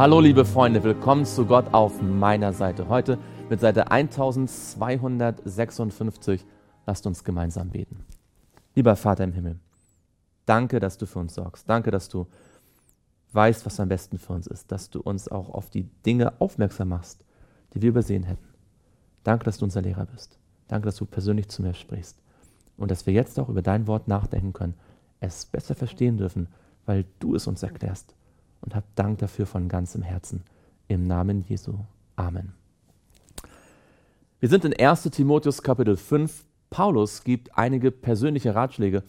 Hallo liebe Freunde, willkommen zu Gott auf meiner Seite. Heute mit Seite 1256. Lasst uns gemeinsam beten. Lieber Vater im Himmel, danke, dass du für uns sorgst. Danke, dass du weißt, was am besten für uns ist. Dass du uns auch auf die Dinge aufmerksam machst, die wir übersehen hätten. Danke, dass du unser Lehrer bist. Danke, dass du persönlich zu mir sprichst. Und dass wir jetzt auch über dein Wort nachdenken können, es besser verstehen dürfen, weil du es uns erklärst und hab Dank dafür von ganzem Herzen. Im Namen Jesu. Amen. Wir sind in 1 Timotheus Kapitel 5. Paulus gibt einige persönliche Ratschläge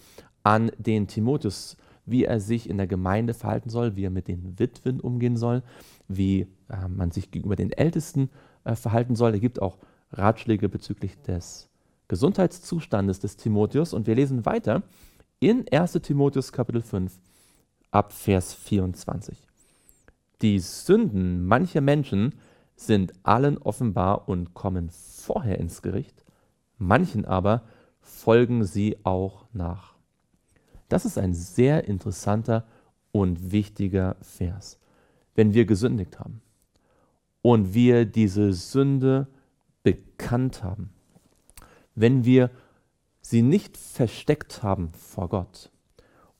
an den Timotheus, wie er sich in der Gemeinde verhalten soll, wie er mit den Witwen umgehen soll, wie äh, man sich gegenüber den Ältesten äh, verhalten soll. Er gibt auch Ratschläge bezüglich des Gesundheitszustandes des Timotheus. Und wir lesen weiter in 1 Timotheus Kapitel 5 ab Vers 24. Die Sünden mancher Menschen sind allen offenbar und kommen vorher ins Gericht, manchen aber folgen sie auch nach. Das ist ein sehr interessanter und wichtiger Vers. Wenn wir gesündigt haben und wir diese Sünde bekannt haben, wenn wir sie nicht versteckt haben vor Gott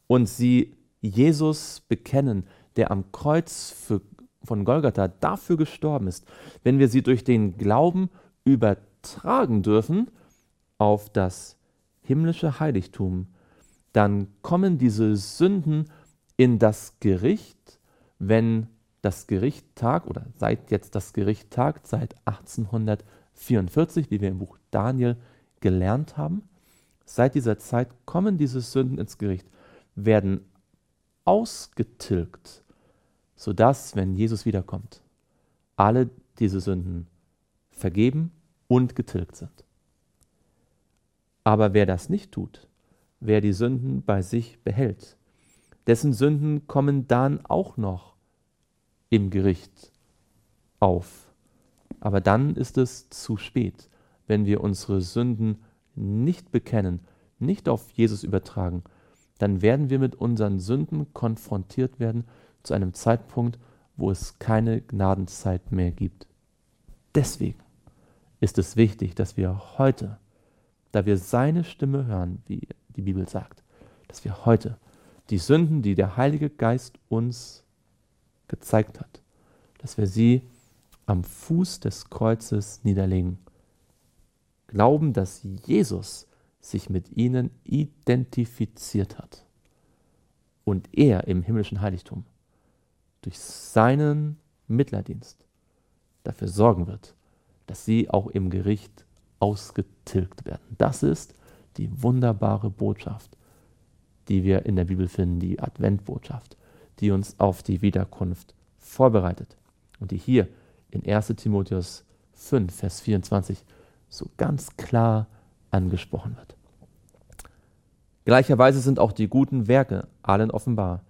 und sie Jesus bekennen, der am Kreuz für, von Golgatha dafür gestorben ist, wenn wir sie durch den Glauben übertragen dürfen auf das himmlische Heiligtum, dann kommen diese Sünden in das Gericht, wenn das Gericht tagt oder seit jetzt das Gericht tagt, seit 1844, wie wir im Buch Daniel gelernt haben. Seit dieser Zeit kommen diese Sünden ins Gericht, werden ausgetilgt, sodass, wenn Jesus wiederkommt, alle diese Sünden vergeben und getilgt sind. Aber wer das nicht tut, wer die Sünden bei sich behält, dessen Sünden kommen dann auch noch im Gericht auf. Aber dann ist es zu spät, wenn wir unsere Sünden nicht bekennen, nicht auf Jesus übertragen, dann werden wir mit unseren Sünden konfrontiert werden zu einem Zeitpunkt, wo es keine Gnadenzeit mehr gibt. Deswegen ist es wichtig, dass wir heute, da wir seine Stimme hören, wie die Bibel sagt, dass wir heute die Sünden, die der Heilige Geist uns gezeigt hat, dass wir sie am Fuß des Kreuzes niederlegen. Glauben, dass Jesus sich mit ihnen identifiziert hat und er im himmlischen Heiligtum durch seinen Mittlerdienst dafür sorgen wird, dass sie auch im Gericht ausgetilgt werden. Das ist die wunderbare Botschaft, die wir in der Bibel finden, die Adventbotschaft, die uns auf die Wiederkunft vorbereitet und die hier in 1 Timotheus 5, Vers 24 so ganz klar angesprochen wird. Gleicherweise sind auch die guten Werke allen offenbar,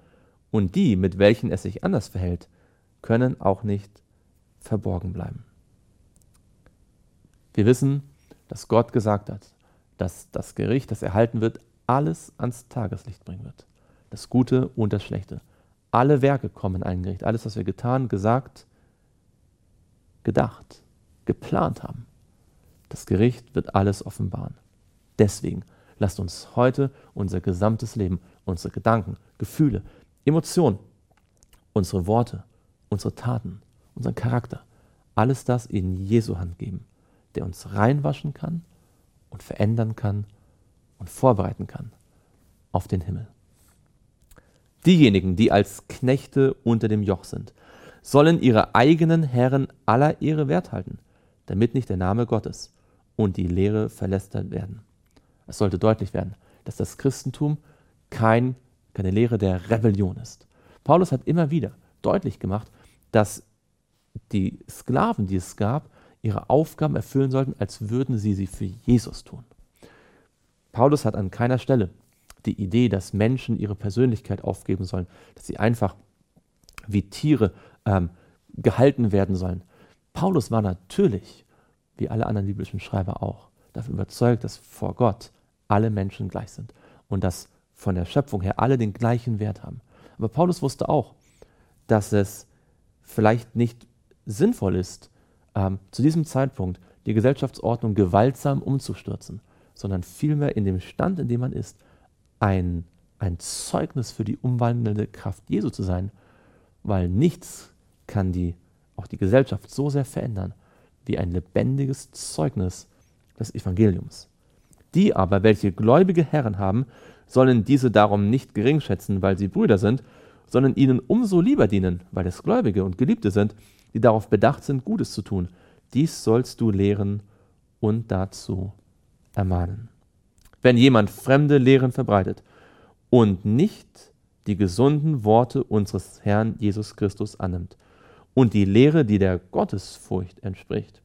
und die, mit welchen es sich anders verhält, können auch nicht verborgen bleiben. Wir wissen, dass Gott gesagt hat, dass das Gericht, das erhalten wird, alles ans Tageslicht bringen wird. Das Gute und das Schlechte. Alle Werke kommen in ein Gericht. Alles, was wir getan, gesagt, gedacht, geplant haben. Das Gericht wird alles offenbaren. Deswegen lasst uns heute unser gesamtes Leben, unsere Gedanken, Gefühle, Emotionen, unsere Worte, unsere Taten, unseren Charakter, alles das in Jesu Hand geben, der uns reinwaschen kann und verändern kann und vorbereiten kann auf den Himmel. Diejenigen, die als Knechte unter dem Joch sind, sollen ihre eigenen Herren aller Ehre wert halten, damit nicht der Name Gottes und die Lehre verlästert werden. Es sollte deutlich werden, dass das Christentum kein, keine Lehre der Rebellion ist. Paulus hat immer wieder deutlich gemacht, dass die Sklaven, die es gab, ihre Aufgaben erfüllen sollten, als würden sie sie für Jesus tun. Paulus hat an keiner Stelle die Idee, dass Menschen ihre Persönlichkeit aufgeben sollen, dass sie einfach wie Tiere ähm, gehalten werden sollen. Paulus war natürlich, wie alle anderen biblischen Schreiber auch, davon überzeugt, dass vor Gott alle Menschen gleich sind und dass von der Schöpfung her alle den gleichen Wert haben. Aber Paulus wusste auch, dass es vielleicht nicht sinnvoll ist, ähm, zu diesem Zeitpunkt die Gesellschaftsordnung gewaltsam umzustürzen, sondern vielmehr in dem Stand, in dem man ist, ein, ein Zeugnis für die umwandelnde Kraft Jesu zu sein, weil nichts kann die, auch die Gesellschaft so sehr verändern wie ein lebendiges Zeugnis des Evangeliums. Die aber, welche gläubige Herren haben, sollen diese darum nicht geringschätzen, weil sie Brüder sind, sondern ihnen umso lieber dienen, weil es Gläubige und Geliebte sind, die darauf bedacht sind, Gutes zu tun. Dies sollst du lehren und dazu ermahnen. Wenn jemand fremde Lehren verbreitet und nicht die gesunden Worte unseres Herrn Jesus Christus annimmt und die Lehre, die der Gottesfurcht entspricht,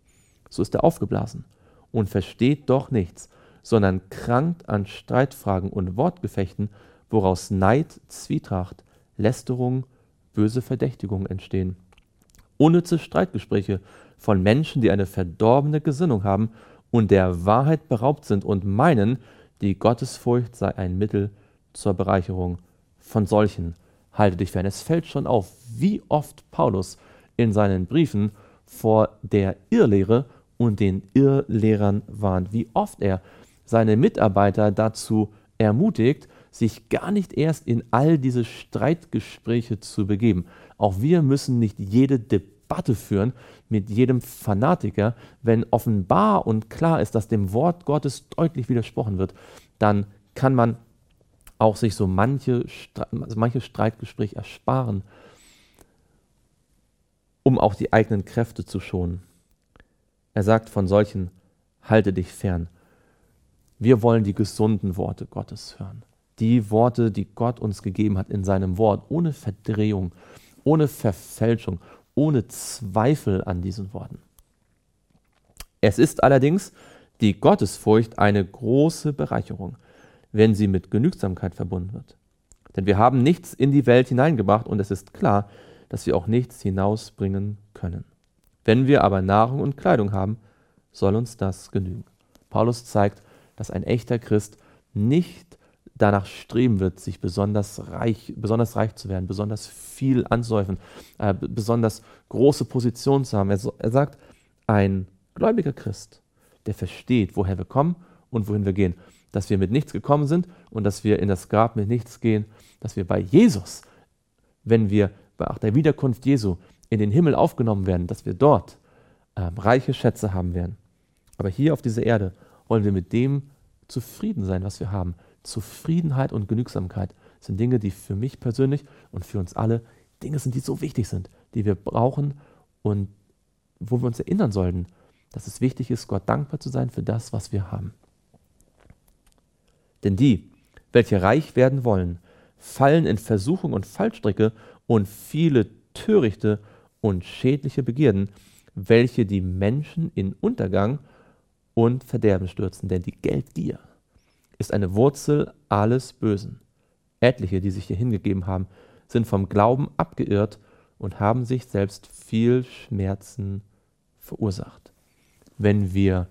so ist er aufgeblasen und versteht doch nichts, sondern krankt an Streitfragen und Wortgefechten, woraus Neid, Zwietracht, Lästerung, böse Verdächtigungen entstehen. Unnütze Streitgespräche von Menschen, die eine verdorbene Gesinnung haben und der Wahrheit beraubt sind und meinen, die Gottesfurcht sei ein Mittel zur Bereicherung. Von solchen halte dich fern. Es fällt schon auf, wie oft Paulus in seinen Briefen vor der Irrlehre und den Irrlehrern warnt, wie oft er seine Mitarbeiter dazu ermutigt, sich gar nicht erst in all diese Streitgespräche zu begeben. Auch wir müssen nicht jede Debatte führen mit jedem Fanatiker. Wenn offenbar und klar ist, dass dem Wort Gottes deutlich widersprochen wird, dann kann man auch sich so manche, also manche Streitgespräch ersparen, um auch die eigenen Kräfte zu schonen. Er sagt von solchen, halte dich fern. Wir wollen die gesunden Worte Gottes hören die Worte, die Gott uns gegeben hat in seinem Wort, ohne Verdrehung, ohne Verfälschung, ohne Zweifel an diesen Worten. Es ist allerdings die Gottesfurcht eine große Bereicherung, wenn sie mit Genügsamkeit verbunden wird. Denn wir haben nichts in die Welt hineingebracht und es ist klar, dass wir auch nichts hinausbringen können. Wenn wir aber Nahrung und Kleidung haben, soll uns das genügen. Paulus zeigt, dass ein echter Christ nicht danach streben wird, sich besonders reich, besonders reich zu werden, besonders viel anzuhäufen, äh, besonders große Positionen zu haben. Er, er sagt, ein gläubiger Christ, der versteht, woher wir kommen und wohin wir gehen. Dass wir mit nichts gekommen sind und dass wir in das Grab mit nichts gehen, dass wir bei Jesus, wenn wir bei der Wiederkunft Jesu in den Himmel aufgenommen werden, dass wir dort äh, reiche Schätze haben werden. Aber hier auf dieser Erde wollen wir mit dem zufrieden sein, was wir haben. Zufriedenheit und Genügsamkeit sind Dinge, die für mich persönlich und für uns alle Dinge sind, die so wichtig sind, die wir brauchen und wo wir uns erinnern sollten, dass es wichtig ist, Gott dankbar zu sein für das, was wir haben. Denn die, welche reich werden wollen, fallen in Versuchung und Fallstricke und viele törichte und schädliche Begierden, welche die Menschen in Untergang und Verderben stürzen. Denn die Geldgier ist eine Wurzel alles Bösen. Etliche, die sich hier hingegeben haben, sind vom Glauben abgeirrt und haben sich selbst viel Schmerzen verursacht. Wenn wir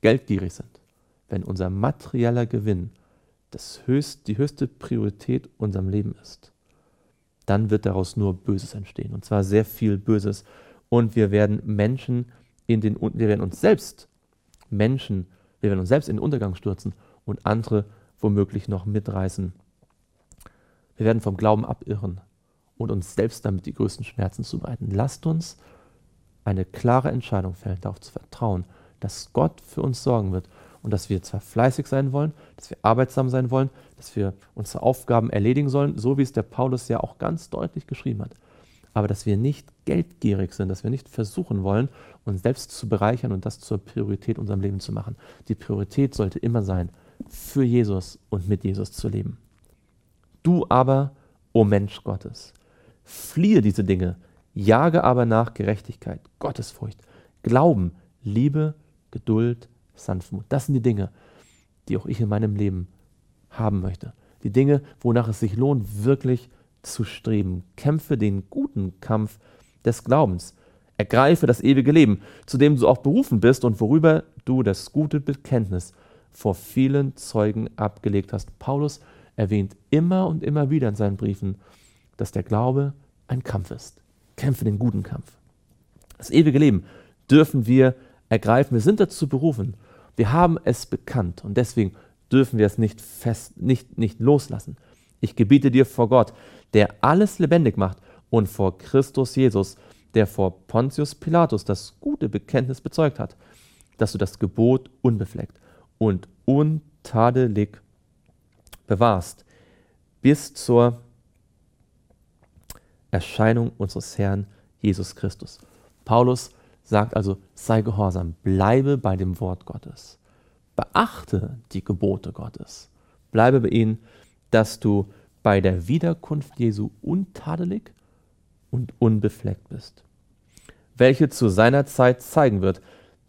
geldgierig sind, wenn unser materieller Gewinn das höchst, die höchste Priorität unserem Leben ist, dann wird daraus nur Böses entstehen. Und zwar sehr viel Böses. Und wir werden Menschen in den, wir werden uns selbst Menschen, wir werden uns selbst in den Untergang stürzen und andere womöglich noch mitreißen. Wir werden vom Glauben abirren und uns selbst damit die größten Schmerzen zubereiten. Lasst uns eine klare Entscheidung fällen, darauf zu vertrauen, dass Gott für uns sorgen wird und dass wir zwar fleißig sein wollen, dass wir arbeitsam sein wollen, dass wir unsere Aufgaben erledigen sollen, so wie es der Paulus ja auch ganz deutlich geschrieben hat. Aber dass wir nicht geldgierig sind, dass wir nicht versuchen wollen, uns selbst zu bereichern und das zur Priorität unserem Leben zu machen. Die Priorität sollte immer sein, für Jesus und mit Jesus zu leben. Du aber, o Mensch Gottes, fliehe diese Dinge, jage aber nach Gerechtigkeit, Gottesfurcht, Glauben, Liebe, Geduld, Sanftmut. Das sind die Dinge, die auch ich in meinem Leben haben möchte. Die Dinge, wonach es sich lohnt, wirklich zu streben. Kämpfe den guten Kampf des Glaubens. Ergreife das ewige Leben, zu dem du auch berufen bist und worüber du das gute Bekenntnis vor vielen Zeugen abgelegt hast. Paulus erwähnt immer und immer wieder in seinen Briefen, dass der Glaube ein Kampf ist. kämpfe den guten Kampf. Das ewige Leben dürfen wir ergreifen. Wir sind dazu berufen. Wir haben es bekannt und deswegen dürfen wir es nicht fest, nicht, nicht loslassen. Ich gebiete dir vor Gott, der alles lebendig macht und vor Christus Jesus, der vor Pontius Pilatus das gute Bekenntnis bezeugt hat, dass du das Gebot unbefleckt und untadelig bewahrst bis zur Erscheinung unseres Herrn Jesus Christus. Paulus sagt also, sei gehorsam, bleibe bei dem Wort Gottes, beachte die Gebote Gottes, bleibe bei ihnen, dass du bei der Wiederkunft Jesu untadelig und unbefleckt bist, welche zu seiner Zeit zeigen wird,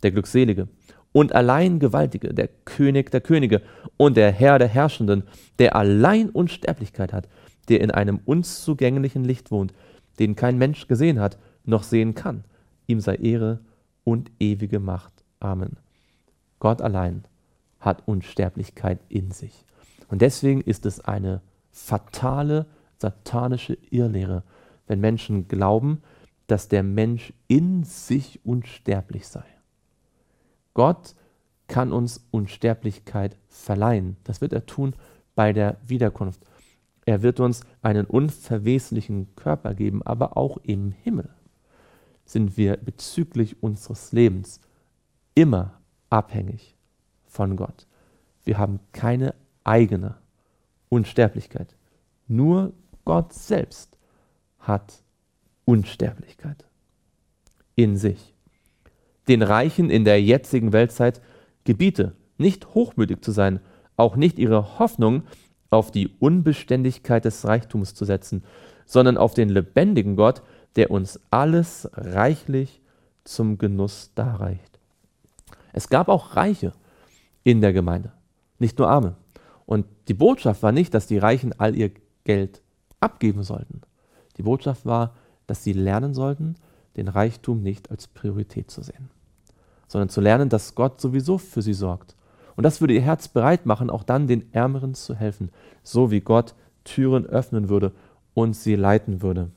der Glückselige und allein Gewaltige, der König der Könige und der Herr der Herrschenden, der allein Unsterblichkeit hat, der in einem uns zugänglichen Licht wohnt, den kein Mensch gesehen hat, noch sehen kann. Ihm sei Ehre und ewige Macht. Amen. Gott allein hat Unsterblichkeit in sich. Und deswegen ist es eine fatale satanische Irrlehre, wenn Menschen glauben, dass der Mensch in sich unsterblich sei. Gott kann uns Unsterblichkeit verleihen. Das wird er tun bei der Wiederkunft. Er wird uns einen unverweslichen Körper geben, aber auch im Himmel sind wir bezüglich unseres Lebens immer abhängig von Gott. Wir haben keine eigene Unsterblichkeit. Nur Gott selbst hat Unsterblichkeit in sich. Den Reichen in der jetzigen Weltzeit gebiete, nicht hochmütig zu sein, auch nicht ihre Hoffnung auf die Unbeständigkeit des Reichtums zu setzen, sondern auf den lebendigen Gott, der uns alles reichlich zum Genuss darreicht. Es gab auch Reiche in der Gemeinde, nicht nur Arme. Und die Botschaft war nicht, dass die Reichen all ihr Geld abgeben sollten. Die Botschaft war, dass sie lernen sollten, den Reichtum nicht als Priorität zu sehen, sondern zu lernen, dass Gott sowieso für sie sorgt und das würde ihr Herz bereit machen, auch dann den Ärmeren zu helfen, so wie Gott Türen öffnen würde und sie leiten würde.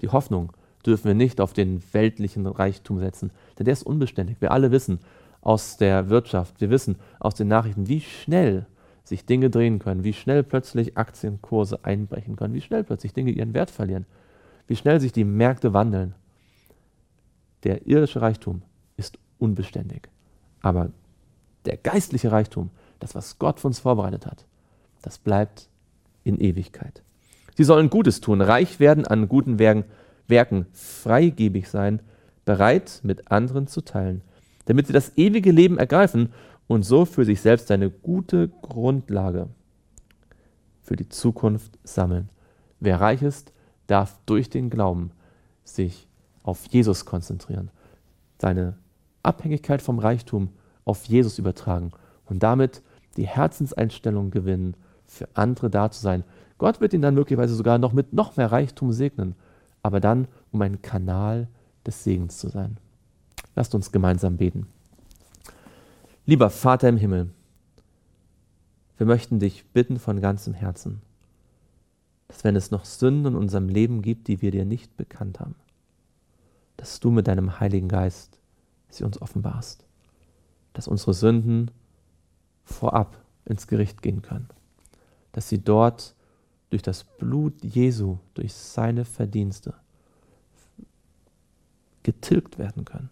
Die Hoffnung dürfen wir nicht auf den weltlichen Reichtum setzen, denn der ist unbeständig. Wir alle wissen aus der Wirtschaft, wir wissen aus den Nachrichten, wie schnell sich Dinge drehen können, wie schnell plötzlich Aktienkurse einbrechen können, wie schnell plötzlich Dinge ihren Wert verlieren, wie schnell sich die Märkte wandeln. Der irdische Reichtum ist unbeständig, aber der geistliche Reichtum, das, was Gott für uns vorbereitet hat, das bleibt in Ewigkeit. Sie sollen Gutes tun, reich werden an guten Werken, Werken, freigebig sein, bereit mit anderen zu teilen, damit sie das ewige Leben ergreifen und so für sich selbst eine gute Grundlage für die Zukunft sammeln. Wer reich ist, darf durch den Glauben sich auf Jesus konzentrieren, seine Abhängigkeit vom Reichtum auf Jesus übertragen und damit die Herzenseinstellung gewinnen, für andere da zu sein. Gott wird ihn dann möglicherweise sogar noch mit noch mehr Reichtum segnen, aber dann, um ein Kanal des Segens zu sein. Lasst uns gemeinsam beten. Lieber Vater im Himmel, wir möchten dich bitten von ganzem Herzen, dass wenn es noch Sünden in unserem Leben gibt, die wir dir nicht bekannt haben, dass du mit deinem Heiligen Geist sie uns offenbarst dass unsere Sünden vorab ins Gericht gehen können, dass sie dort durch das Blut Jesu, durch seine Verdienste getilgt werden können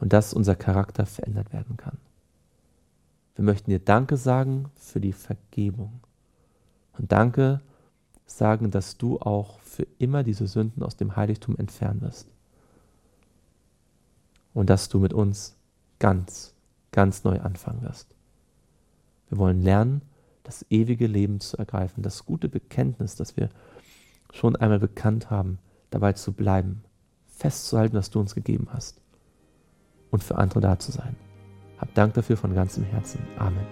und dass unser Charakter verändert werden kann. Wir möchten dir Danke sagen für die Vergebung und Danke sagen, dass du auch für immer diese Sünden aus dem Heiligtum entfernen wirst und dass du mit uns ganz, ganz neu anfangen wirst. Wir wollen lernen, das ewige Leben zu ergreifen, das gute Bekenntnis, das wir schon einmal bekannt haben, dabei zu bleiben, festzuhalten, was du uns gegeben hast und für andere da zu sein. Hab Dank dafür von ganzem Herzen. Amen.